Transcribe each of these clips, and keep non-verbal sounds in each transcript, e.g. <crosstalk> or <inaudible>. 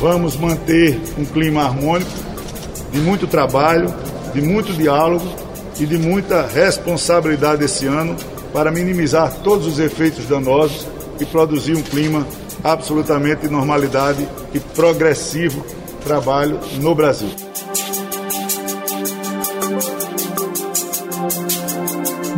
Vamos manter um clima harmônico, de muito trabalho, de muito diálogo e de muita responsabilidade esse ano para minimizar todos os efeitos danosos e produzir um clima absolutamente de normalidade e progressivo trabalho no Brasil.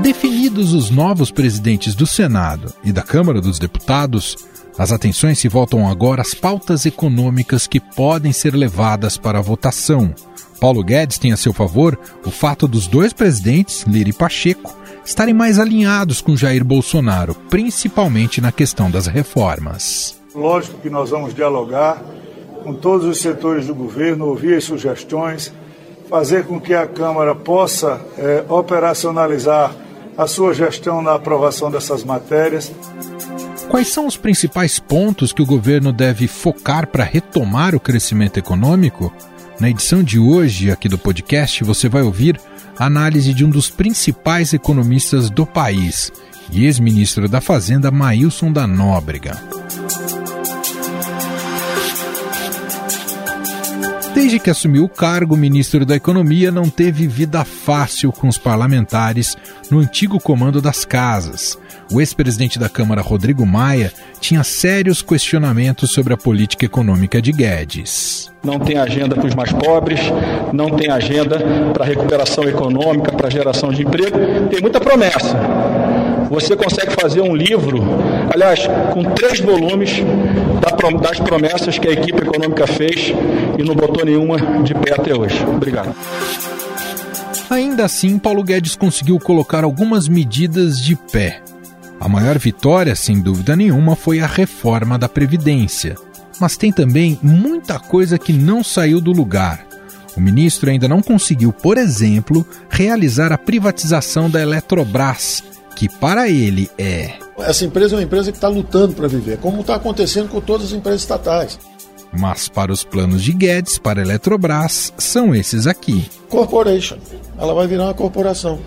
Definidos os novos presidentes do Senado e da Câmara dos Deputados, as atenções se voltam agora às pautas econômicas que podem ser levadas para a votação. Paulo Guedes tem a seu favor o fato dos dois presidentes, Lira e Pacheco, estarem mais alinhados com Jair Bolsonaro, principalmente na questão das reformas. Lógico que nós vamos dialogar com todos os setores do governo, ouvir as sugestões, fazer com que a Câmara possa é, operacionalizar a sua gestão na aprovação dessas matérias. Quais são os principais pontos que o governo deve focar para retomar o crescimento econômico? Na edição de hoje aqui do podcast, você vai ouvir a análise de um dos principais economistas do país ex-ministro da Fazenda, Maílson da Nóbrega. Desde que assumiu o cargo, o ministro da Economia não teve vida fácil com os parlamentares no antigo comando das casas. O ex-presidente da Câmara, Rodrigo Maia, tinha sérios questionamentos sobre a política econômica de Guedes. Não tem agenda para os mais pobres, não tem agenda para a recuperação econômica, para a geração de emprego. Tem muita promessa, você consegue fazer um livro, aliás, com três volumes das promessas que a equipe econômica fez e não botou nenhuma de pé até hoje. Obrigado. Ainda assim, Paulo Guedes conseguiu colocar algumas medidas de pé. A maior vitória, sem dúvida nenhuma, foi a reforma da Previdência. Mas tem também muita coisa que não saiu do lugar. O ministro ainda não conseguiu, por exemplo, realizar a privatização da Eletrobras, que para ele é. Essa empresa é uma empresa que está lutando para viver, como está acontecendo com todas as empresas estatais. Mas para os planos de Guedes, para a Eletrobras, são esses aqui. Corporation. Ela vai virar uma corporação.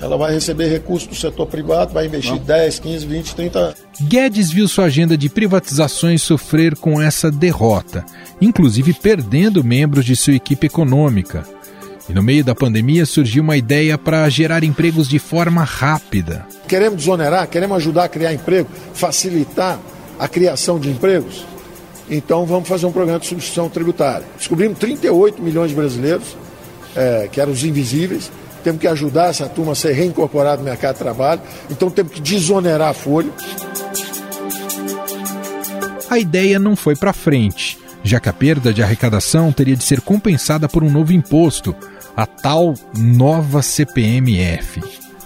Ela vai receber recursos do setor privado, vai investir Não. 10, 15, 20, 30 anos. Guedes viu sua agenda de privatizações sofrer com essa derrota, inclusive perdendo membros de sua equipe econômica. E no meio da pandemia surgiu uma ideia para gerar empregos de forma rápida. Queremos desonerar, queremos ajudar a criar emprego, facilitar a criação de empregos. Então vamos fazer um programa de substituição tributária. Descobrimos 38 milhões de brasileiros, é, que eram os invisíveis. Temos que ajudar essa turma a ser reincorporada no mercado de trabalho. Então temos que desonerar a folha. A ideia não foi para frente, já que a perda de arrecadação teria de ser compensada por um novo imposto, a tal nova CPMF.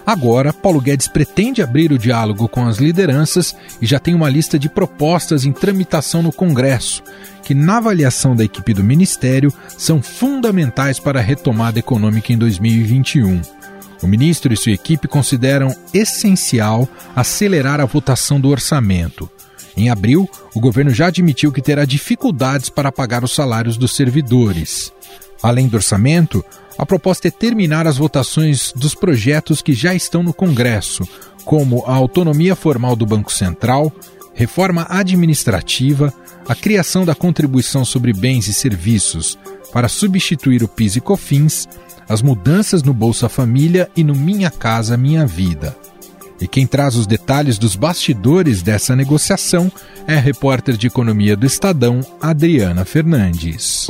Agora, Paulo Guedes pretende abrir o diálogo com as lideranças e já tem uma lista de propostas em tramitação no Congresso, que, na avaliação da equipe do Ministério, são fundamentais para a retomada econômica em 2021. O ministro e sua equipe consideram essencial acelerar a votação do orçamento. Em abril, o governo já admitiu que terá dificuldades para pagar os salários dos servidores. Além do orçamento, a proposta é terminar as votações dos projetos que já estão no Congresso, como a autonomia formal do Banco Central, reforma administrativa, a criação da contribuição sobre bens e serviços para substituir o PIS e COFINS, as mudanças no Bolsa Família e no Minha Casa Minha Vida. E quem traz os detalhes dos bastidores dessa negociação é a repórter de economia do Estadão, Adriana Fernandes.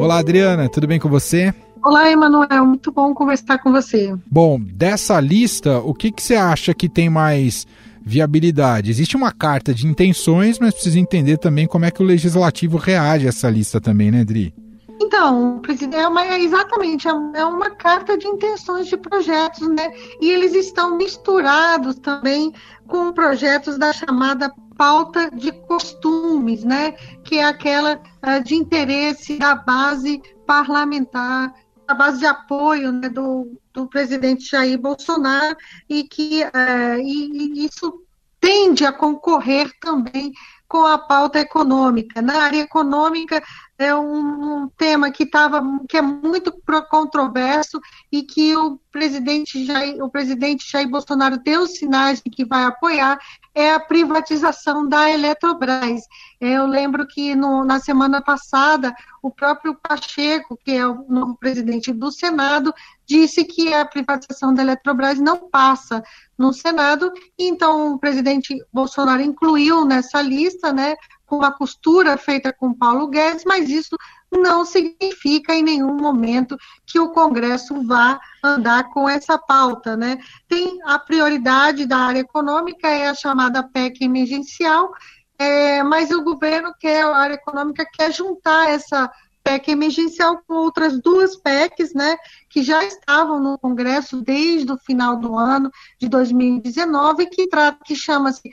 Olá, Adriana, tudo bem com você? Olá, Emanuel, muito bom conversar com você. Bom, dessa lista, o que, que você acha que tem mais viabilidade? Existe uma carta de intenções, mas precisa entender também como é que o legislativo reage a essa lista também, né, Adri? Então, presidente, é uma, exatamente, é uma carta de intenções de projetos, né? E eles estão misturados também com projetos da chamada pauta de costumes, né, que é aquela uh, de interesse da base parlamentar, da base de apoio né, do, do presidente Jair Bolsonaro, e que uh, e, e isso tende a concorrer também com a pauta econômica. Na área econômica, é um, tema que estava que é muito controverso e que o presidente Jair, o presidente Jair Bolsonaro deu sinais de que vai apoiar é a privatização da Eletrobras. Eu lembro que no, na semana passada o próprio Pacheco, que é o novo presidente do Senado, disse que a privatização da Eletrobras não passa no Senado, então o presidente Bolsonaro incluiu nessa lista, né, com uma costura feita com Paulo Guedes, mas isso não significa em nenhum momento que o Congresso vá andar com essa pauta, né? Tem a prioridade da área econômica, é a chamada PEC emergencial, é, mas o governo quer, a área econômica quer juntar essa PEC emergencial com outras duas PECs, né, que já estavam no Congresso desde o final do ano de 2019, que, que chama-se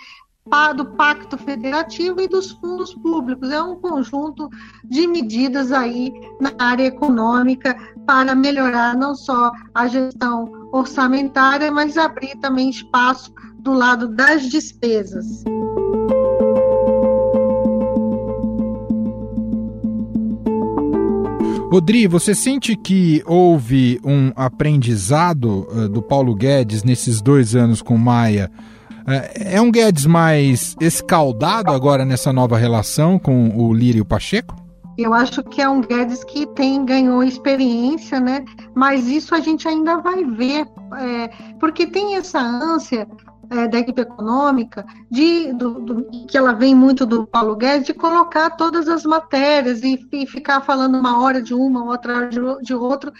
do Pacto Federativo e dos fundos públicos. É um conjunto de medidas aí na área econômica para melhorar não só a gestão orçamentária, mas abrir também espaço do lado das despesas. Rodri, você sente que houve um aprendizado uh, do Paulo Guedes nesses dois anos com Maia é, é um Guedes mais escaldado agora nessa nova relação com o Lira e o Pacheco? Eu acho que é um Guedes que tem ganhou experiência, né? Mas isso a gente ainda vai ver, é, porque tem essa ânsia é, da equipe econômica de do, do, que ela vem muito do Paulo Guedes de colocar todas as matérias e, e ficar falando uma hora de uma, outra hora de, de outro.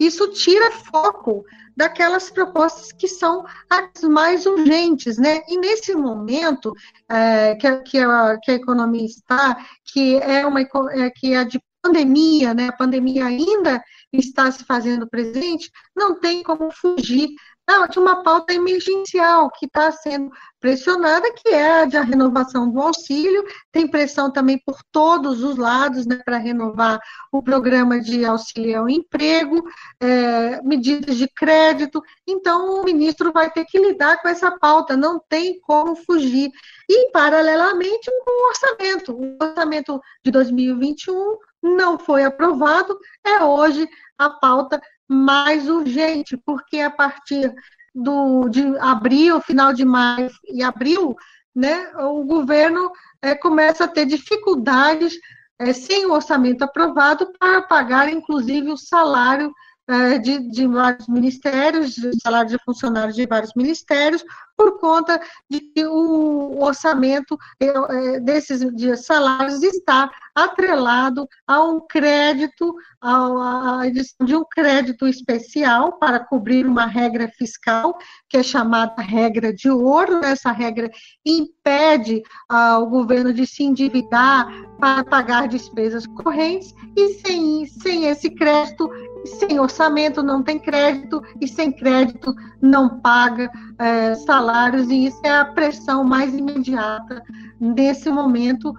Isso tira foco daquelas propostas que são as mais urgentes, né? E nesse momento é, que, a, que, a, que a economia está, que é uma é, que é de pandemia, né? A pandemia ainda está se fazendo presente, não tem como fugir não, de uma pauta emergencial que está sendo pressionada, que é a de a renovação do auxílio, tem pressão também por todos os lados né, para renovar o programa de auxílio ao emprego, é, medidas de crédito, então o ministro vai ter que lidar com essa pauta, não tem como fugir. E, paralelamente, o orçamento. O orçamento de 2021 não foi aprovado, é hoje a pauta mais urgente, porque a partir do, de abril, final de maio e abril, né, o governo é, começa a ter dificuldades, é, sem o orçamento aprovado, para pagar, inclusive, o salário é, de, de, vários ministérios, salário de funcionários de vários ministérios, por conta de que o orçamento é, desses de salários está atrelado a um crédito, a edição de um crédito especial para cobrir uma regra fiscal, que é chamada regra de ouro. Essa regra impede ah, o governo de se endividar para pagar despesas correntes, e sem, sem esse crédito, sem orçamento não tem crédito, e sem crédito não paga é, salários, e isso é a pressão mais imediata nesse momento.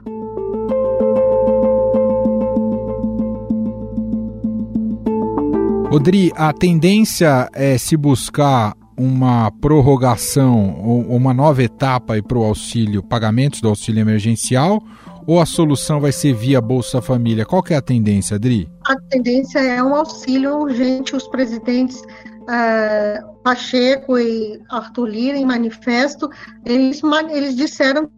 Odri, a tendência é se buscar uma prorrogação ou uma nova etapa para o auxílio, pagamentos do auxílio emergencial, ou a solução vai ser via Bolsa Família? Qual que é a tendência, Adri? A tendência é um auxílio urgente. Os presidentes uh, Pacheco e Arthur Lira, em manifesto, eles, eles disseram,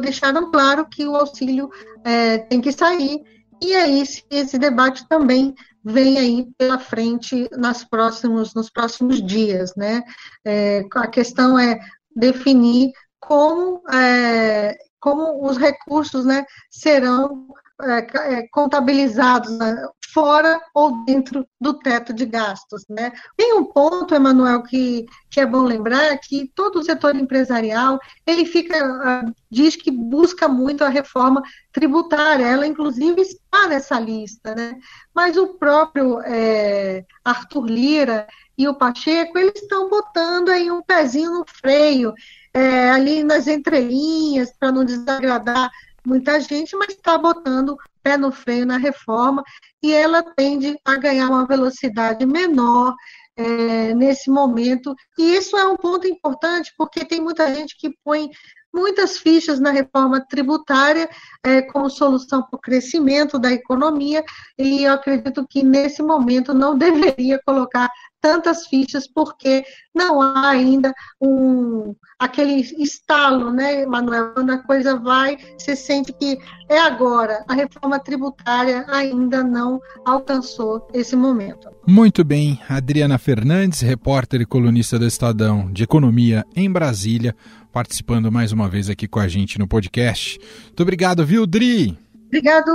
deixaram claro que o auxílio uh, tem que sair. E aí esse, esse debate também vem aí pela frente nas próximos, nos próximos dias, né? É, a questão é definir como, é, como os recursos né, serão é, é, contabilizados né, fora ou dentro do teto de gastos. Né? Tem um ponto, Emanuel, que, que é bom lembrar, que todo o setor empresarial, ele fica, uh, diz que busca muito a reforma tributária, ela inclusive está nessa lista, né? mas o próprio é, Arthur Lira e o Pacheco, eles estão botando aí um pezinho no freio, é, ali nas entrelinhas, para não desagradar muita gente, mas está botando pé no freio na reforma e ela tende a ganhar uma velocidade menor é, nesse momento. E isso é um ponto importante, porque tem muita gente que põe muitas fichas na reforma tributária é, como solução para o crescimento da economia, e eu acredito que nesse momento não <laughs> deveria colocar tantas fichas, porque não há ainda um, aquele estalo, né, Manuel? Quando a coisa vai, você sente que é agora. A reforma tributária ainda não alcançou esse momento. Muito bem. Adriana Fernandes, repórter e colunista do Estadão de Economia em Brasília, participando mais uma vez aqui com a gente no podcast. Muito obrigado, viu, Dri? Obrigado.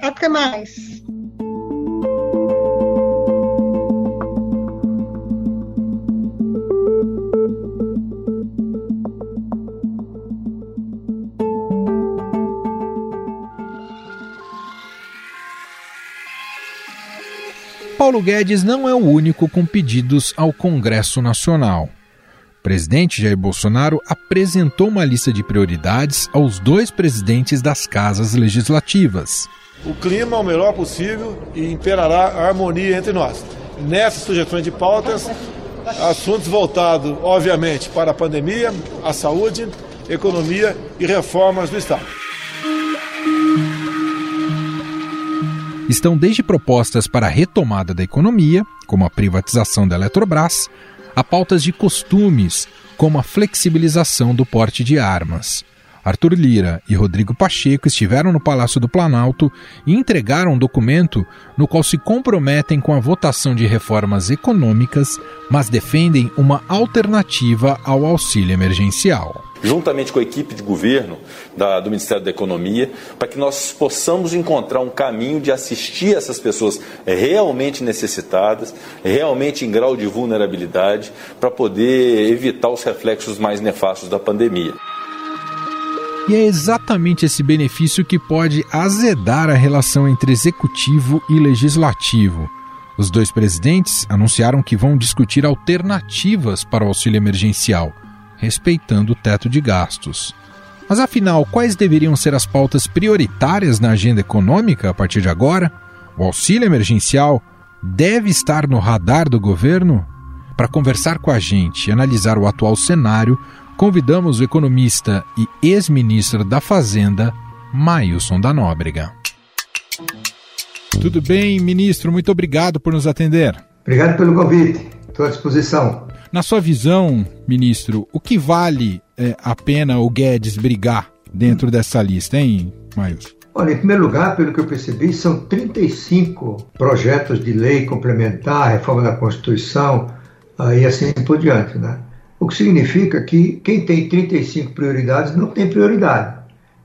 Até mais. Paulo Guedes não é o único com pedidos ao Congresso Nacional. O presidente Jair Bolsonaro apresentou uma lista de prioridades aos dois presidentes das casas legislativas. O clima é o melhor possível e imperará a harmonia entre nós. Nessas sugestões de pautas, assuntos voltados, obviamente, para a pandemia, a saúde, economia e reformas do Estado. Estão desde propostas para a retomada da economia, como a privatização da Eletrobras, a pautas de costumes, como a flexibilização do porte de armas. Arthur Lira e Rodrigo Pacheco estiveram no Palácio do Planalto e entregaram um documento no qual se comprometem com a votação de reformas econômicas, mas defendem uma alternativa ao auxílio emergencial juntamente com a equipe de governo da, do Ministério da Economia, para que nós possamos encontrar um caminho de assistir essas pessoas realmente necessitadas, realmente em grau de vulnerabilidade, para poder evitar os reflexos mais nefastos da pandemia. E é exatamente esse benefício que pode azedar a relação entre executivo e legislativo. Os dois presidentes anunciaram que vão discutir alternativas para o auxílio emergencial respeitando o teto de gastos. Mas afinal, quais deveriam ser as pautas prioritárias na agenda econômica a partir de agora? O auxílio emergencial deve estar no radar do governo? Para conversar com a gente e analisar o atual cenário, convidamos o economista e ex-ministro da Fazenda, Mailson da Nóbrega. Tudo bem, ministro? Muito obrigado por nos atender. Obrigado pelo convite. Estou à disposição. Na sua visão, ministro, o que vale é, a pena o Guedes brigar dentro dessa lista, hein, Maius? Olha, em primeiro lugar, pelo que eu percebi, são 35 projetos de lei complementar, reforma da Constituição uh, e assim por diante, né? O que significa que quem tem 35 prioridades não tem prioridade.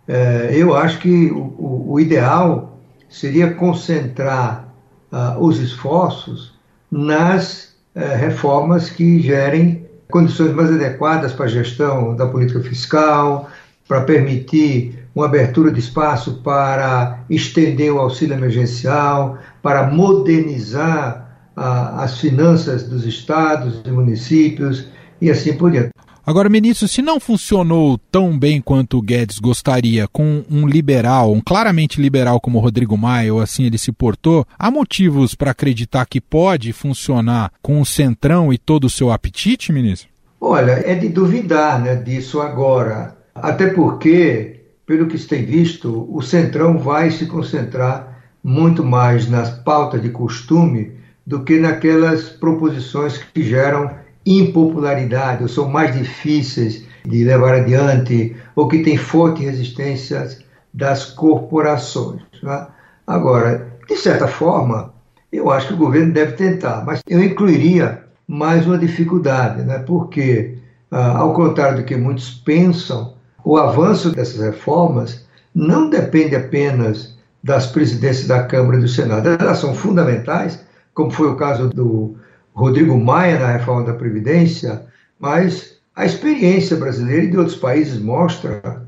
É, eu acho que o, o, o ideal seria concentrar uh, os esforços nas reformas que gerem condições mais adequadas para a gestão da política fiscal, para permitir uma abertura de espaço para estender o auxílio emergencial, para modernizar a, as finanças dos estados e municípios e assim por diante. Agora, ministro, se não funcionou tão bem quanto o Guedes gostaria com um liberal, um claramente liberal como Rodrigo Maia, ou assim ele se portou, há motivos para acreditar que pode funcionar com o Centrão e todo o seu apetite, ministro? Olha, é de duvidar né, disso agora. Até porque, pelo que se tem visto, o Centrão vai se concentrar muito mais nas pautas de costume do que naquelas proposições que geram impopularidade, ou são mais difíceis de levar adiante, ou que têm forte resistência das corporações. Né? Agora, de certa forma, eu acho que o governo deve tentar, mas eu incluiria mais uma dificuldade, né? porque, ah, ao contrário do que muitos pensam, o avanço dessas reformas não depende apenas das presidências da Câmara e do Senado, elas são fundamentais, como foi o caso do Rodrigo Maia na reforma da Previdência, mas a experiência brasileira e de outros países mostra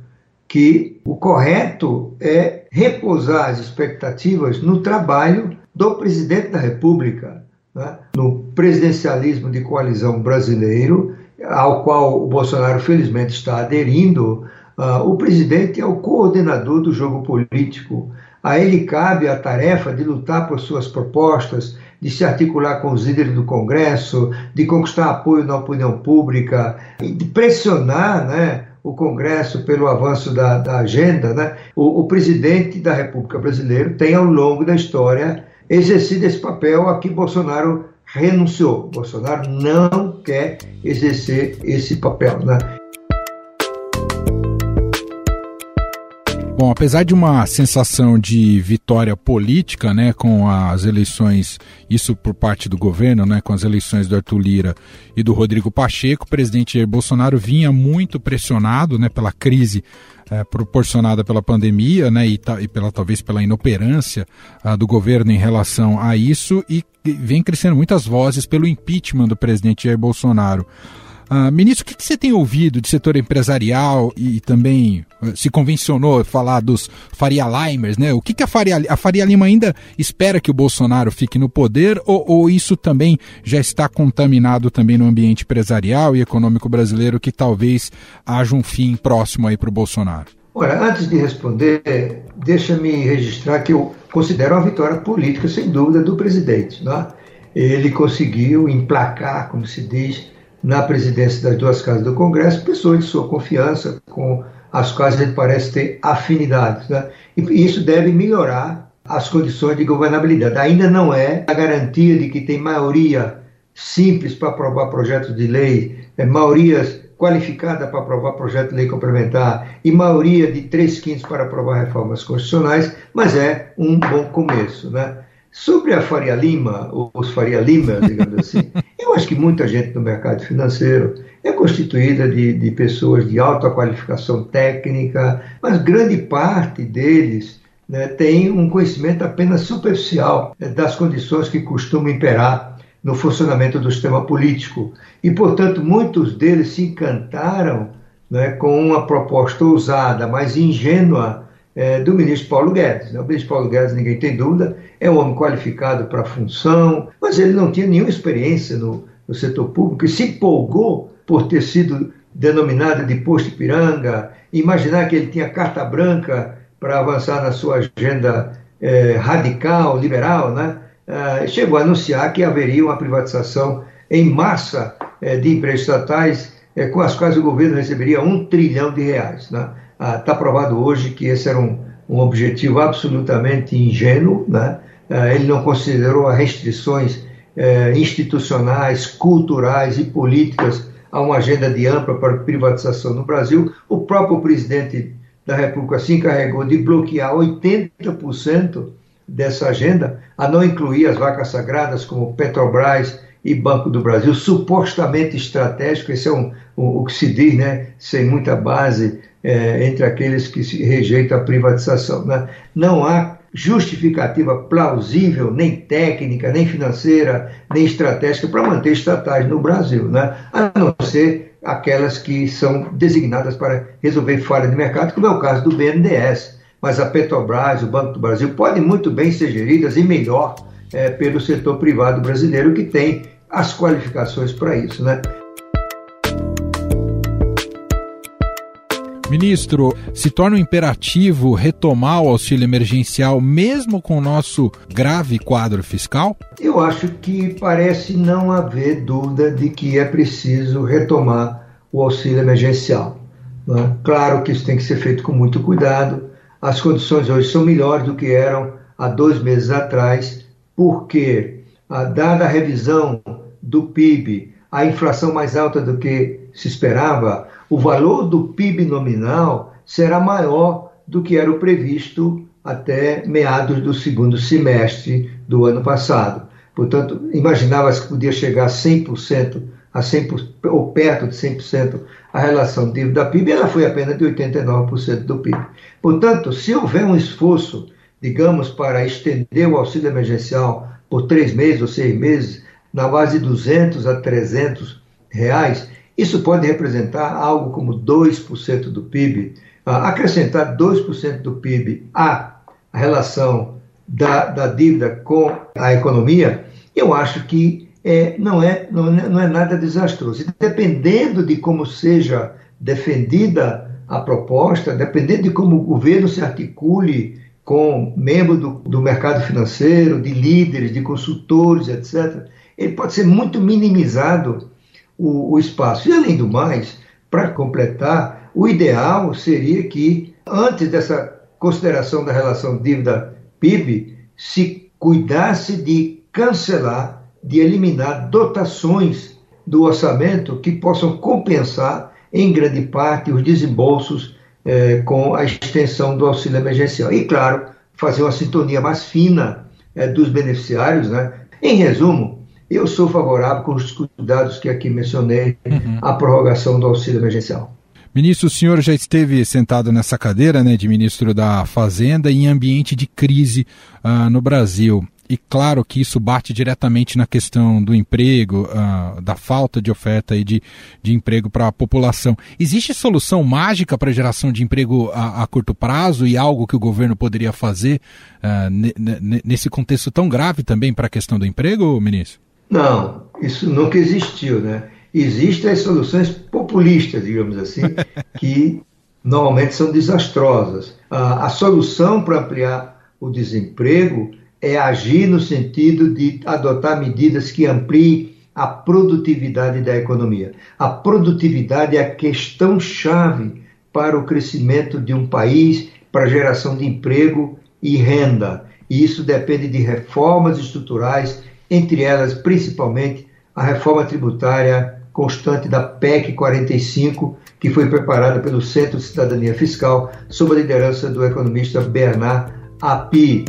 que o correto é repousar as expectativas no trabalho do presidente da República, né? no presidencialismo de coalizão brasileiro, ao qual o Bolsonaro felizmente está aderindo. Uh, o presidente é o coordenador do jogo político. A ele cabe a tarefa de lutar por suas propostas, de se articular com os líderes do Congresso, de conquistar apoio na opinião pública, de pressionar né, o Congresso, pelo avanço da, da agenda, né, o, o presidente da República Brasileira tem, ao longo da história, exercido esse papel a que Bolsonaro renunciou. Bolsonaro não quer exercer esse papel. Né? Bom, apesar de uma sensação de vitória política, né, com as eleições, isso por parte do governo, né, com as eleições do Arthur Lira e do Rodrigo Pacheco, o presidente Jair Bolsonaro vinha muito pressionado, né, pela crise é, proporcionada pela pandemia, né, e, e, pela talvez pela inoperância uh, do governo em relação a isso, e vem crescendo muitas vozes pelo impeachment do presidente Jair Bolsonaro. Uh, ministro, o que, que, você tem ouvido de setor empresarial e, também uh, se convencionou falar dos Faria Limers, né? O que, que a, Faria, a Faria Lima ainda espera que o Bolsonaro fique no poder ou, ou, isso também já está contaminado também no ambiente empresarial e econômico brasileiro que talvez haja um fim próximo aí para o Bolsonaro? Ora, antes de responder, deixa-me registrar que eu considero uma vitória política, sem dúvida, do presidente. Né? Ele conseguiu emplacar, como se diz, na presidência das duas casas do Congresso pessoas de sua confiança, com as quais ele parece ter afinidades. Né? E isso deve melhorar as condições de governabilidade. Ainda não é a garantia de que tem maioria simples para aprovar projetos de lei, é, maiorias qualificada para aprovar projeto de lei complementar e maioria de três quintos para aprovar reformas constitucionais, mas é um bom começo. Né? Sobre a Faria Lima, os Faria Lima, digamos <laughs> assim, eu acho que muita gente no mercado financeiro é constituída de, de pessoas de alta qualificação técnica, mas grande parte deles né, tem um conhecimento apenas superficial né, das condições que costumam imperar no funcionamento do sistema político. E, portanto, muitos deles se encantaram né, com uma proposta ousada, mas ingênua é, do ministro Paulo Guedes. Né? O ministro Paulo Guedes, ninguém tem dúvida, é um homem qualificado para a função, mas ele não tinha nenhuma experiência no, no setor público e se empolgou por ter sido denominado de posto Ipiranga, imaginar que ele tinha carta branca para avançar na sua agenda é, radical, liberal, né? É, chegou a anunciar que haveria uma privatização em massa é, de empresas estatais é, com as quais o governo receberia um trilhão de reais. Né? Está ah, provado hoje que esse era um, um objetivo absolutamente ingênuo, né? Ah, ele não considerou as restrições eh, institucionais, culturais e políticas a uma agenda de ampla para privatização no Brasil. O próprio presidente da República se encarregou de bloquear 80% dessa agenda, a não incluir as vacas sagradas como Petrobras e Banco do Brasil, supostamente estratégico, esse é um, um, o que se diz, né, sem muita base, é, entre aqueles que rejeitam a privatização. Né? Não há justificativa plausível, nem técnica, nem financeira, nem estratégica para manter estatais no Brasil, né? a não ser aquelas que são designadas para resolver falha de mercado, como é o caso do BNDES. Mas a Petrobras, o Banco do Brasil, podem muito bem ser geridas e melhor é, pelo setor privado brasileiro, que tem as qualificações para isso. Né? Ministro, se torna um imperativo retomar o auxílio emergencial mesmo com o nosso grave quadro fiscal? Eu acho que parece não haver dúvida de que é preciso retomar o auxílio emergencial. É? Claro que isso tem que ser feito com muito cuidado. As condições hoje são melhores do que eram há dois meses atrás, porque, dada a revisão do PIB, a inflação mais alta do que se esperava, o valor do PIB nominal será maior do que era o previsto até meados do segundo semestre do ano passado. Portanto, imaginava-se que podia chegar a 100%, a 100%, ou perto de 100% a relação dívida PIB, ela foi apenas de 89% do PIB. Portanto, se houver um esforço, digamos, para estender o auxílio emergencial por três meses ou seis meses, na base de 200 a 300 reais, isso pode representar algo como 2% do PIB. Ah, acrescentar 2% do PIB à relação da, da, dívida com a economia, eu acho que é, não, é, não, é, não é nada desastroso. E dependendo de como seja defendida a proposta, dependendo de como o governo se articule com membros do, do mercado financeiro, de líderes, de consultores, etc., ele pode ser muito minimizado o, o espaço. E além do mais, para completar, O ideal seria que, antes dessa consideração da relação dívida-PIB, se cuidasse de cancelar, de eliminar dotações do orçamento que possam compensar, em grande parte, os desembolsos eh, com a extensão do auxílio emergencial. E, claro, fazer uma sintonia mais fina eh, dos beneficiários. Né? Em resumo, eu sou favorável, com os cuidados que aqui mencionei, uhum. à prorrogação do auxílio emergencial. Ministro, o senhor já esteve sentado nessa cadeira né, de ministro da Fazenda em ambiente de crise uh, no Brasil. E claro que isso bate diretamente na questão do emprego, uh, da falta de oferta e de, de emprego para a população. Existe solução mágica para a geração de emprego a, a, curto prazo e algo que o governo poderia fazer uh, nesse contexto tão grave também para a questão do emprego, ministro? Não, isso nunca existiu, né? Existem as soluções populistas, digamos assim, <laughs> que normalmente são desastrosas. A, a solução para ampliar o desemprego é agir no sentido de adotar medidas que ampliem a produtividade da economia. A produtividade é a questão-chave para o crescimento de um país, para a geração de emprego e renda. E isso depende de reformas estruturais entre elas principalmente a reforma tributária constante da PEC 45, que foi preparada pelo Centro de Cidadania Fiscal, sob a liderança do economista Bernard Api.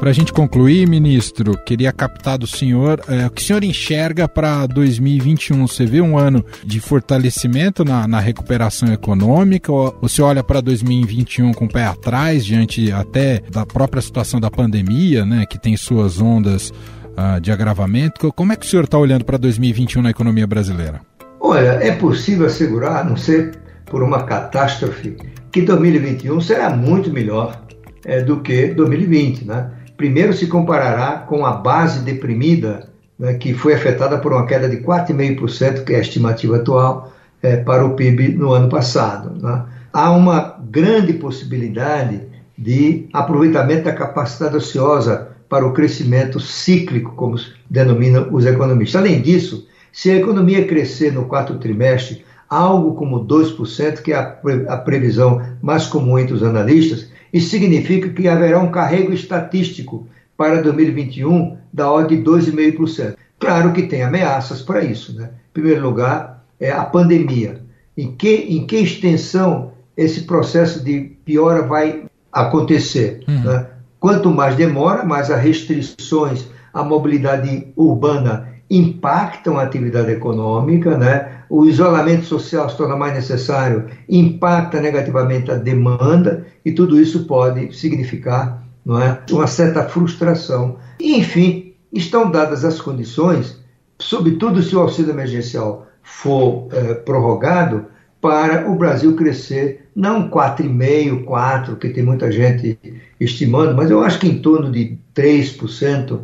Para a gente concluir, ministro, queria captar do senhor é, o que o senhor enxerga para 2021. Você vê um ano de fortalecimento na, na recuperação econômica? Ou você olha para 2021 com o pé atrás, diante até da própria situação da pandemia, né, que tem suas ondas uh, de agravamento? Como é que o senhor está olhando para 2021 na economia brasileira? Olha, é possível assegurar, não ser por uma catástrofe, que 2021 será muito melhor é, do que 2020, né? Primeiro se comparará com a base deprimida, né, que foi afetada por uma queda de 4,5%, que é a estimativa atual, é, para o PIB no ano passado. Né. Há uma grande possibilidade de aproveitamento da capacidade ociosa para o crescimento cíclico, como denominam os economistas. Além disso, se a economia crescer no quarto trimestre algo como 2%, que é a previsão mais comum entre os analistas, isso significa que haverá um carrego estatístico para 2021 da ordem de 2,5%. Claro que tem ameaças para isso. Né? Em primeiro lugar, é a pandemia. Em que, em que extensão esse processo de piora vai acontecer? Uhum. Né? Quanto mais demora, mais as restrições à mobilidade urbana impactam a atividade econômica, né? o isolamento social se torna mais necessário, impacta negativamente a demanda e tudo isso pode significar não é, uma certa frustração. E, enfim, estão dadas as condições, sobretudo se o auxílio emergencial for é, prorrogado, para o Brasil crescer, não 4,5%, 4%, que tem muita gente estimando, mas eu acho que em torno de 3%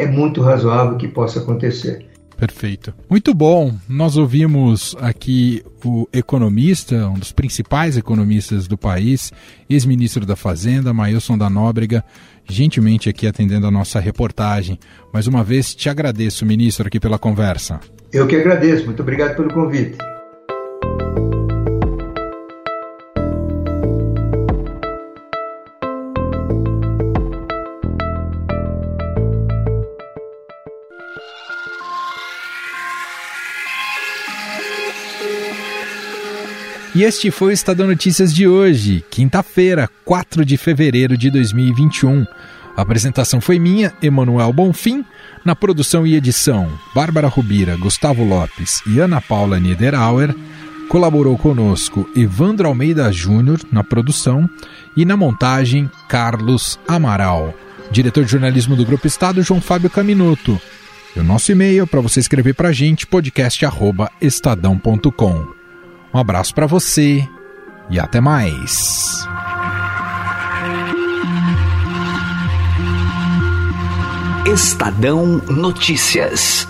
é muito razoável que possa acontecer. Perfeito. Muito bom. Nós ouvimos aqui o economista, um dos principais economistas do país, ex-ministro da Fazenda, Mailson da Nóbrega, gentilmente aqui atendendo a nossa reportagem. Mais uma vez, te agradeço, ministro, aqui pela conversa. Eu que agradeço. Muito obrigado pelo convite. E este foi o Estadão Notícias de hoje, quinta-feira, 4 de fevereiro de 2021. A apresentação foi minha, Emanuel Bonfim. Na produção e edição, Bárbara Rubira, Gustavo Lopes e Ana Paula Niederauer. Colaborou conosco Evandro Almeida Júnior na produção e na montagem, Carlos Amaral. Diretor de jornalismo do Grupo Estado, João Fábio Caminuto. E o nosso e-mail para você escrever para a gente, podcast.estadão.com. Um abraço para você e até mais. Estadão Notícias.